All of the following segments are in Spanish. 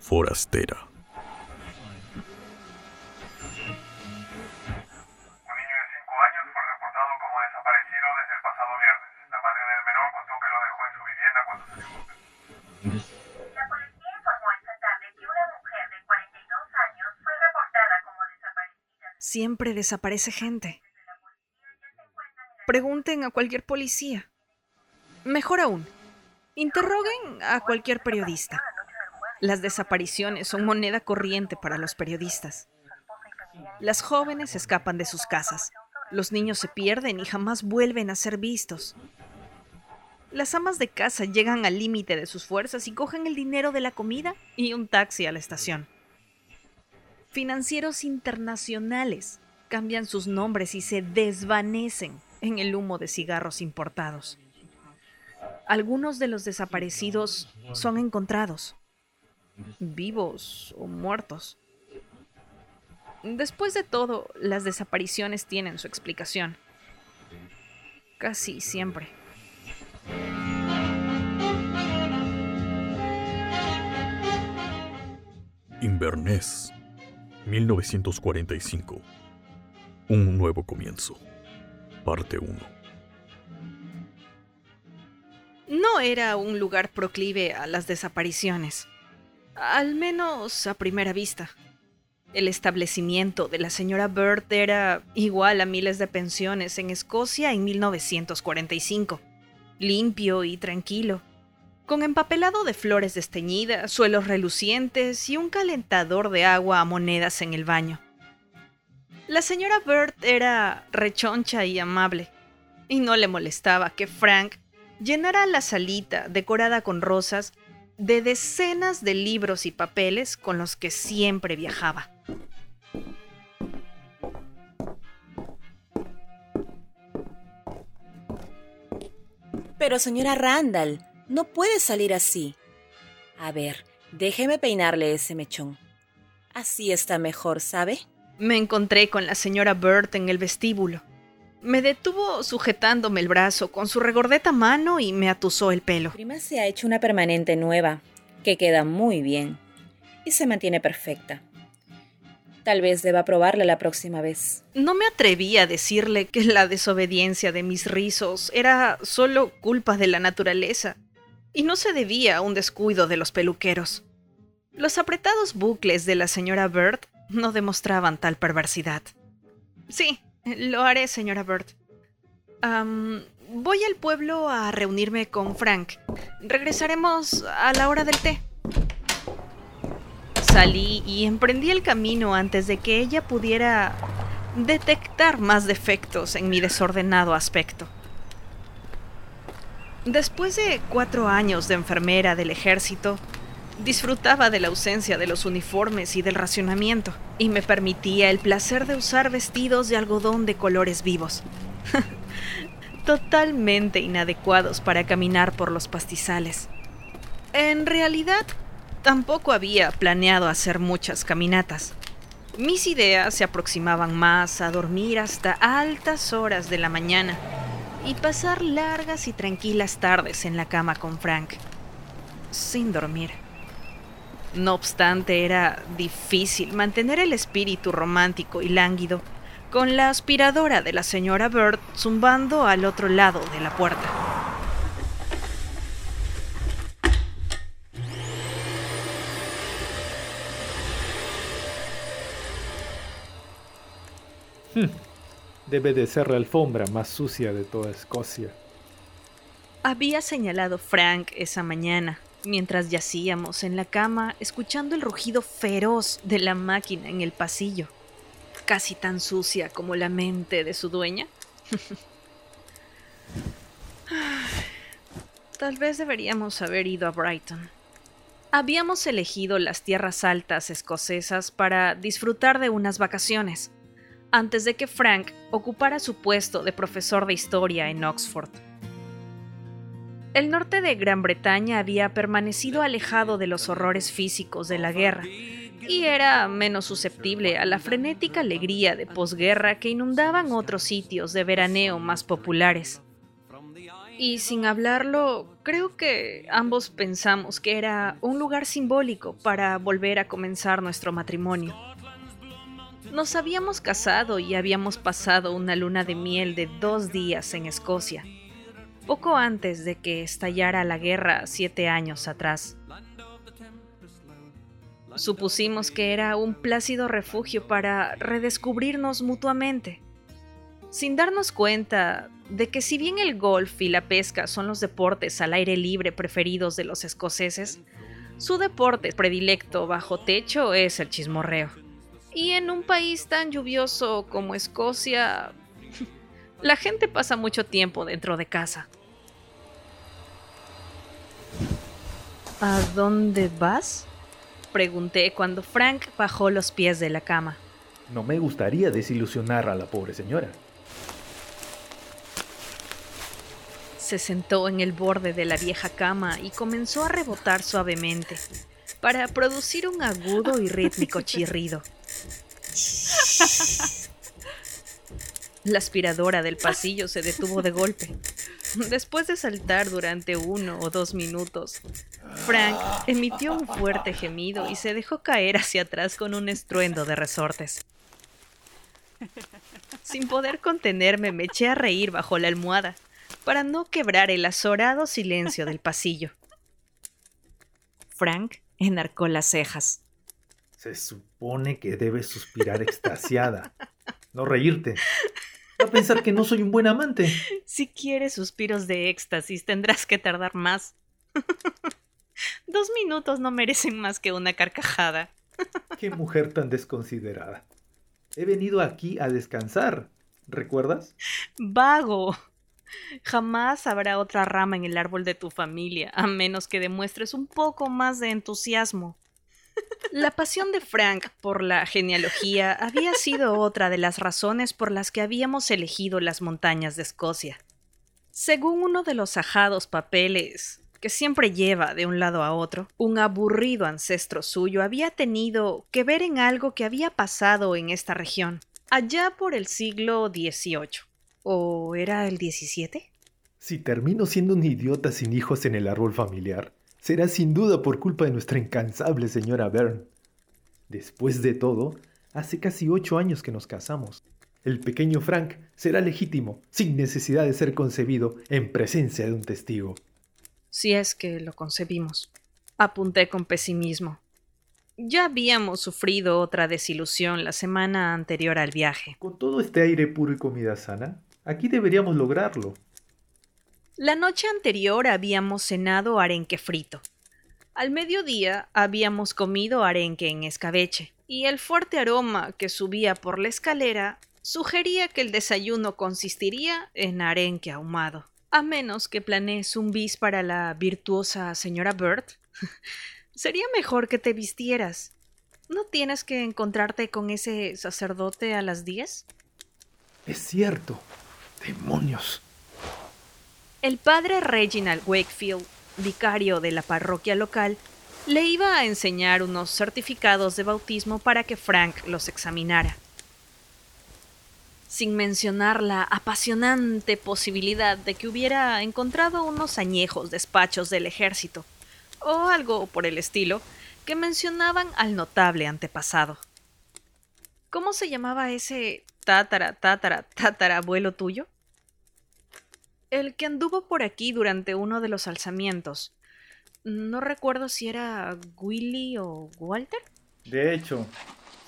Forastera. Un niño de 5 años fue reportado como desaparecido desde el pasado viernes. La madre del menor contó que lo dejó en su vivienda cuando salió. La policía informó esta tarde que una mujer de 42 años fue reportada como desaparecida. Siempre desaparece gente. Pregunten a cualquier policía. Mejor aún, interroguen a cualquier periodista. Las desapariciones son moneda corriente para los periodistas. Las jóvenes escapan de sus casas. Los niños se pierden y jamás vuelven a ser vistos. Las amas de casa llegan al límite de sus fuerzas y cogen el dinero de la comida y un taxi a la estación. Financieros internacionales cambian sus nombres y se desvanecen en el humo de cigarros importados. Algunos de los desaparecidos son encontrados, vivos o muertos. Después de todo, las desapariciones tienen su explicación. Casi siempre. Inverness, 1945. Un nuevo comienzo. Parte 1. No era un lugar proclive a las desapariciones, al menos a primera vista. El establecimiento de la señora Bird era igual a miles de pensiones en Escocia en 1945, limpio y tranquilo, con empapelado de flores desteñidas, suelos relucientes y un calentador de agua a monedas en el baño. La señora Bird era rechoncha y amable, y no le molestaba que Frank llenara la salita decorada con rosas de decenas de libros y papeles con los que siempre viajaba. Pero señora Randall, no puede salir así. A ver, déjeme peinarle ese mechón. Así está mejor, ¿sabe? Me encontré con la señora Bird en el vestíbulo. Me detuvo sujetándome el brazo con su regordeta mano y me atusó el pelo. Prima se ha hecho una permanente nueva, que queda muy bien y se mantiene perfecta. Tal vez deba probarla la próxima vez. No me atreví a decirle que la desobediencia de mis rizos era solo culpa de la naturaleza y no se debía a un descuido de los peluqueros. Los apretados bucles de la señora Bird no demostraban tal perversidad. Sí, lo haré, señora Bird. Voy al pueblo a reunirme con Frank. Regresaremos a la hora del té. Salí y emprendí el camino antes de que ella pudiera detectar más defectos en mi desordenado aspecto. Después de cuatro años de enfermera del ejército, disfrutaba de la ausencia de los uniformes y del racionamiento, y me permitía el placer de usar vestidos de algodón de colores vivos, totalmente inadecuados para caminar por los pastizales. En realidad, tampoco había planeado hacer muchas caminatas. Mis ideas se aproximaban más a dormir hasta altas horas de la mañana y pasar largas y tranquilas tardes en la cama con Frank, sin dormir. No obstante, era difícil mantener el espíritu romántico y lánguido con la aspiradora de la señora Bird zumbando al otro lado de la puerta. Debe de ser la alfombra más sucia de toda Escocia. Había señalado Frank esa mañana, mientras yacíamos en la cama escuchando el rugido feroz de la máquina en el pasillo, casi tan sucia como la mente de su dueña. Tal vez deberíamos haber ido a Brighton. Habíamos elegido las tierras altas escocesas para disfrutar de unas vacaciones, antes de que Frank ocupara su puesto de profesor de historia en Oxford. El norte de Gran Bretaña había permanecido alejado de los horrores físicos de la guerra y era menos susceptible a la frenética alegría de posguerra que inundaban otros sitios de veraneo más populares. Y sin hablarlo, Creo que ambos pensamos que era un lugar simbólico para volver a comenzar nuestro matrimonio. Nos habíamos casado y habíamos pasado una luna de miel de dos días en Escocia, poco antes de que estallara la guerra siete años atrás. Supusimos que era un plácido refugio para redescubrirnos mutuamente, sin darnos cuenta de que si bien el golf y la pesca son los deportes al aire libre preferidos de los escoceses, su deporte predilecto bajo techo es el chismorreo. Y en un país tan lluvioso como Escocia, la gente pasa mucho tiempo dentro de casa. ¿A dónde vas? Pregunté cuando Frank bajó los pies de la cama. No me gustaría desilusionar a la pobre señora. Se sentó en el borde de la vieja cama y comenzó a rebotar suavemente para producir un agudo y rítmico chirrido. La aspiradora del pasillo se detuvo de golpe. Después de saltar durante uno o dos minutos, Frank emitió un fuerte gemido y se dejó caer hacia atrás con un estruendo de resortes. Sin poder contenerme, me eché a reír bajo la almohada para no quebrar el azorado silencio del pasillo. Frank enarcó las cejas. Se supone que debes suspirar extasiada, no reírte. Va a pensar que no soy un buen amante. Si quieres suspiros de éxtasis, tendrás que tardar más. Dos minutos no merecen más que una carcajada. Qué mujer tan desconsiderada. He venido aquí a descansar, ¿recuerdas? Vago. Jamás habrá otra rama en el árbol de tu familia, a menos que demuestres un poco más de entusiasmo. La pasión de Frank por la genealogía había sido otra de las razones por las que habíamos elegido las montañas de Escocia. Según uno de los ajados papeles que siempre lleva de un lado a otro, un aburrido ancestro suyo había tenido que ver en algo que había pasado en esta región, allá por el siglo XVIII. ¿O era el XVII? Si termino siendo un idiota sin hijos en el árbol familiar, será sin duda por culpa de nuestra incansable señora Byrne. Después de todo, hace casi ocho años que nos casamos. El pequeño Frank será legítimo, sin necesidad de ser concebido en presencia de un testigo. Si es que lo concebimos. Apunté con pesimismo. Ya habíamos sufrido otra desilusión la semana anterior al viaje. Con todo este aire puro y comida sana, aquí deberíamos lograrlo. La noche anterior habíamos cenado arenque frito. Al mediodía habíamos comido arenque en escabeche, y el fuerte aroma que subía por la escalera sugería que el desayuno consistiría en arenque ahumado. A menos que planees un bis para la virtuosa señora Bird. Sería mejor que te vistieras. ¿No tienes que encontrarte con ese sacerdote a las diez? Es cierto. Demonios. El padre Reginald Wakefield, vicario de la parroquia local, le iba a enseñar unos certificados de bautismo para que Frank los examinara. Sin mencionar la apasionante posibilidad de que hubiera encontrado unos añejos despachos del ejército, o algo por el estilo, que mencionaban al notable antepasado. ¿Cómo se llamaba ese tátara, tátara, tátara abuelo tuyo? El que anduvo por aquí durante uno de los alzamientos. No recuerdo si era Willy o Walter. De hecho,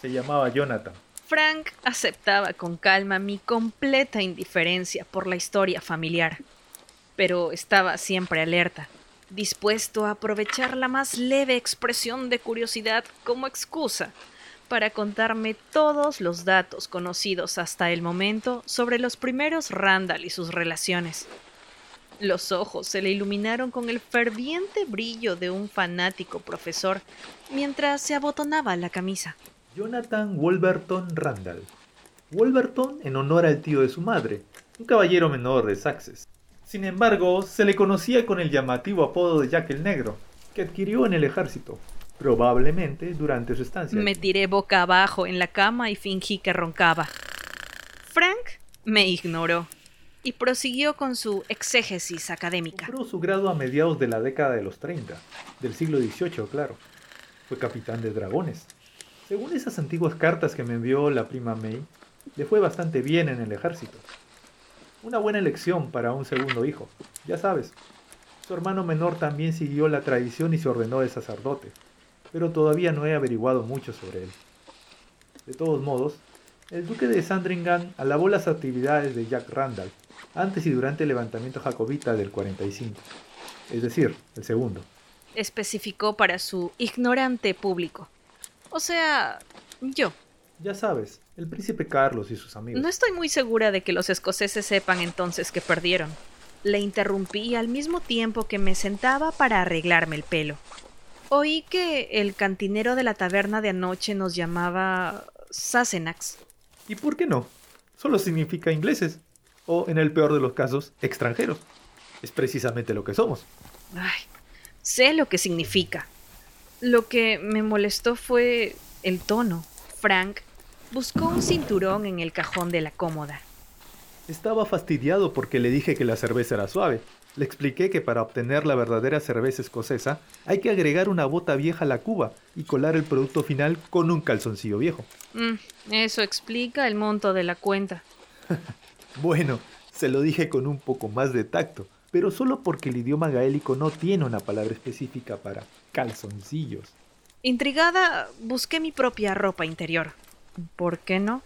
se llamaba Jonathan. Frank aceptaba con calma mi completa indiferencia por la historia familiar, pero estaba siempre alerta, dispuesto a aprovechar la más leve expresión de curiosidad como excusa para contarme todos los datos conocidos hasta el momento sobre los primeros Randall y sus relaciones. Los ojos se le iluminaron con el ferviente brillo de un fanático profesor mientras se abotonaba la camisa. Jonathan Wolverton Randall. Wolverton en honor al tío de su madre, un caballero menor de Saxes. Sin embargo, se le conocía con el llamativo apodo de Jack el Negro, que adquirió en el ejército, probablemente durante su estancia. Me tiré boca abajo en la cama y fingí que roncaba. Frank me ignoró. y prosiguió con su exégesis académica. Compró su grado a mediados de la década de los 30, del siglo XVIII, claro. Fue capitán de dragones. Según esas antiguas cartas que me envió la prima May, le fue bastante bien en el ejército. Una buena elección para un segundo hijo, ya sabes. Su hermano menor también siguió la tradición y se ordenó de sacerdote, pero todavía no he averiguado mucho sobre él. De todos modos, el duque de Sandringham alabó las actividades de Jack Randall antes y durante el levantamiento jacobita del 45, es decir, el segundo. Especificó para su ignorante público. O sea, yo. Ya sabes, el príncipe Carlos y sus amigos. No estoy muy segura de que los escoceses sepan entonces que perdieron. Le interrumpí al mismo tiempo que me sentaba para arreglarme el pelo. Oí que el cantinero de la taberna de anoche nos llamaba Sassenachs. ¿Y por qué no? Solo significa ingleses. O, en el peor de los casos, extranjeros. Es precisamente lo que somos. Ay, sé lo que significa. Lo que me molestó fue el tono. Frank buscó un cinturón en el cajón de la cómoda. Estaba fastidiado porque le dije que la cerveza era suave. Le expliqué que para obtener la verdadera cerveza escocesa hay que agregar una bota vieja a la cuba y colar el producto final con un calzoncillo viejo. Mm, eso explica el monto de la cuenta. Bueno, se lo dije con un poco más de tacto, pero solo porque el idioma gaélico no tiene una palabra específica para calzoncillos. Intrigada, busqué mi propia ropa interior. ¿Por qué no?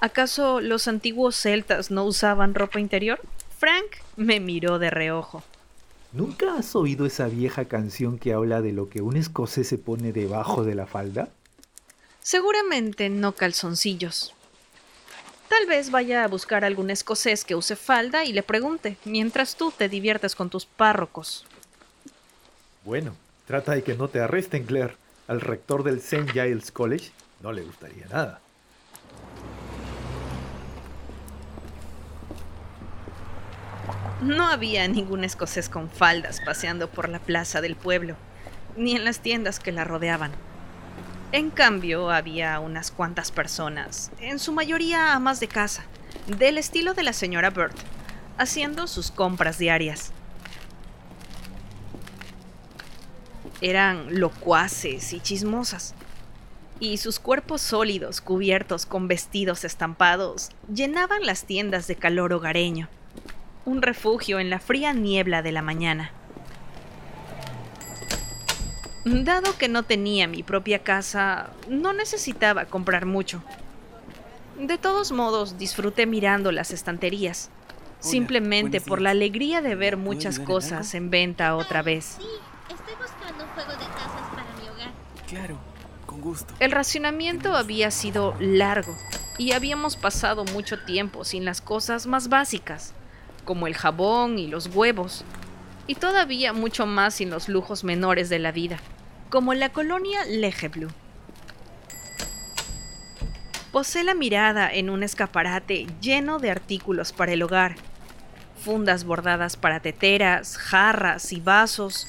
¿Acaso los antiguos celtas no usaban ropa interior? Frank me miró de reojo. ¿Nunca has oído esa vieja canción que habla de lo que un escocés se pone debajo de la falda? Seguramente no calzoncillos. Tal vez vaya a buscar algún escocés que use falda y le pregunte, mientras tú te diviertes con tus párrocos. Bueno, trata de que no te arresten, Claire. Al rector del St. Giles College no le gustaría nada. No había ningún escocés con faldas paseando por la plaza del pueblo, ni en las tiendas que la rodeaban. En cambio, había unas cuantas personas, en su mayoría amas de casa, del estilo de la señora Bird, haciendo sus compras diarias. Eran locuaces y chismosas, y sus cuerpos sólidos cubiertos con vestidos estampados llenaban las tiendas de calor hogareño un refugio en la fría niebla de la mañana. Dado que no tenía mi propia casa, no necesitaba comprar mucho. De todos modos, disfruté mirando las estanterías, simplemente por la alegría de ver muchas cosas en venta otra vez. Sí, estoy buscando un juego de tazas para mi hogar. Claro, con gusto. El racionamiento había sido largo y habíamos pasado mucho tiempo sin las cosas más básicas como el jabón y los huevos, y todavía mucho más sin los lujos menores de la vida, como la colonia Legeblu. Posé la mirada en un escaparate lleno de artículos para el hogar, fundas bordadas para teteras, jarras y vasos,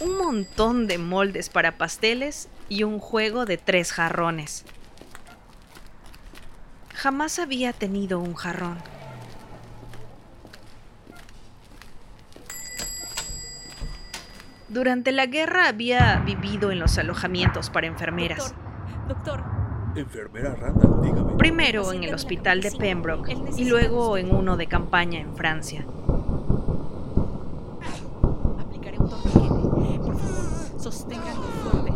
un montón de moldes para pasteles y un juego de tres jarrones. Jamás había tenido un jarrón. Durante la guerra había vivido en los alojamientos para enfermeras. Doctor, Enfermera Randall, dígame. Primero en el hospital de Pembroke y luego en uno de campaña en Francia. aplicaré un torniquete. Por favor, sosténganlo fuerte.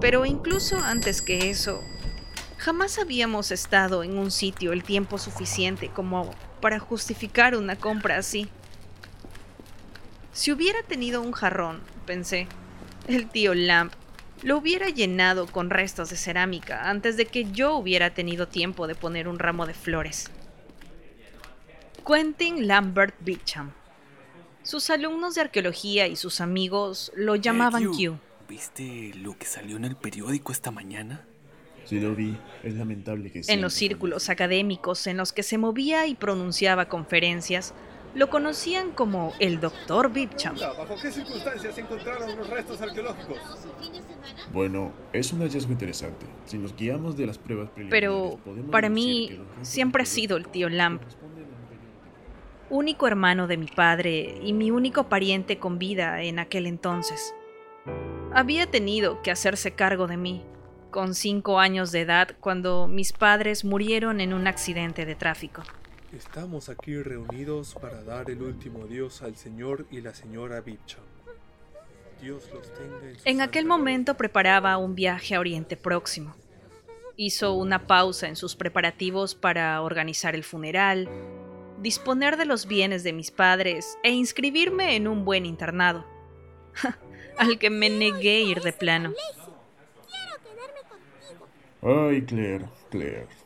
Pero incluso antes que eso, jamás habíamos estado en un sitio el tiempo suficiente como para justificar una compra así. Si hubiera tenido un jarrón, pensé, el tío Lamp lo hubiera llenado con restos de cerámica antes de que yo hubiera tenido tiempo de poner un ramo de flores. Quentin Lambert Beecham. Sus alumnos de arqueología y sus amigos lo llamaban Eh, Q. ¿Viste lo que salió en el periódico esta mañana? Sí lo vi, es lamentable que En los círculos académicos en los que se movía y pronunciaba conferencias, lo conocían como el Dr. Beecham. ¿Bajo qué circunstancias encontraron los restos arqueológicos? Bueno, es un hallazgo interesante. Si nos guiamos de las pruebas preliminares, Pero para mí siempre ha sido el tío Lamp. único hermano de mi padre y mi único pariente con vida en aquel entonces. Había tenido que hacerse cargo de mí, con cinco años de edad, cuando mis padres murieron en un accidente de tráfico. Estamos aquí reunidos para dar el último adiós al señor y la señora Bipcham. Dios los tenga en su En aquel momento preparaba un viaje a Oriente Próximo. Hizo una pausa en sus preparativos para organizar el funeral, disponer de los bienes de mis padres e inscribirme en un buen internado, al que me negué ir de plano. Ay, Claire, Claire.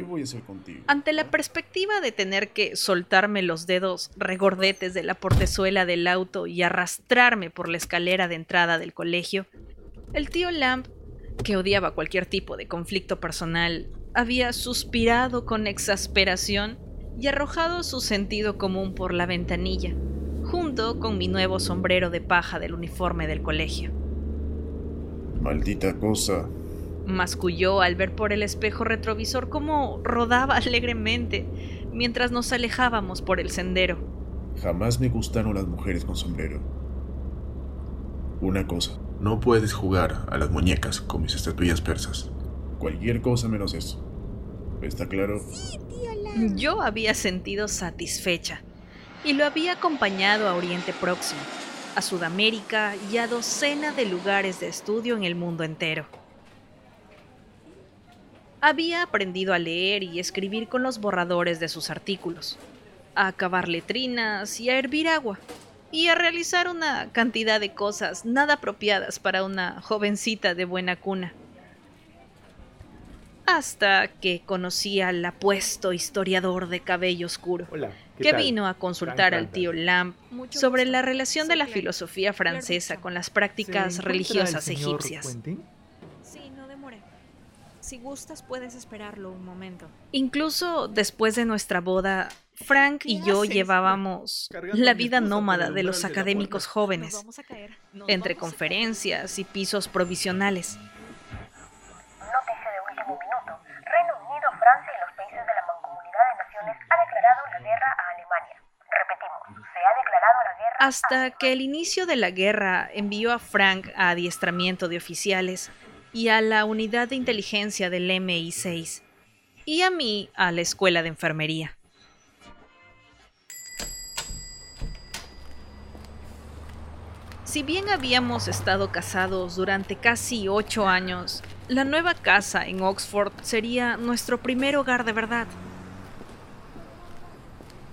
¿Qué voy a hacer contigo? Ante la perspectiva de tener que soltarme los dedos regordetes de la portezuela del auto y arrastrarme por la escalera de entrada del colegio, el tío Lamb, que odiaba cualquier tipo de conflicto personal, había suspirado con exasperación y arrojado su sentido común por la ventanilla, junto con mi nuevo sombrero de paja del uniforme del colegio. Maldita cosa. Masculló al ver por el espejo retrovisor cómo rodaba alegremente mientras nos alejábamos por el sendero. Jamás me gustaron las mujeres con sombrero. Una cosa, no puedes jugar a las muñecas con mis estatuillas persas. Cualquier cosa menos eso. ¿Está claro? Yo había sentido satisfecha y lo había acompañado a Oriente Próximo, a Sudamérica y a docena de lugares de estudio en el mundo entero. Había aprendido a leer y escribir con los borradores de sus artículos, a acabar letrinas y a hervir agua, y a realizar una cantidad de cosas nada apropiadas para una jovencita de buena cuna. Hasta que conocí al apuesto historiador de cabello oscuro, Hola. ¿qué que tal? vino a consultar al tío Lamb sobre la relación de la filosofía francesa con las prácticas ¿Se encuentra religiosas egipcias. Quentin? Si gustas, puedes esperarlo un momento. Incluso después de nuestra boda, Frank y yo llevábamos Cargando a la vida nómada de los umbral de la académicos puerta. jóvenes, entre conferencias y pisos provisionales. Nótese de último minuto. Reino Unido, Francia y los países de la Mancomunidad de Naciones ha declarado la guerra a Alemania. Repetimos, se ha declarado la guerra a Hasta que el inicio de la guerra envió a Frank a adiestramiento de oficiales y a la unidad de inteligencia del MI6 y a mí a la escuela de enfermería. Si bien habíamos estado casados durante casi ocho años, la nueva casa en Oxford sería nuestro primer hogar de verdad.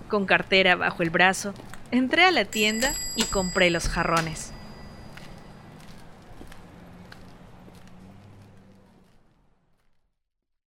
Con cartera bajo el brazo, entré a la tienda y compré los jarrones.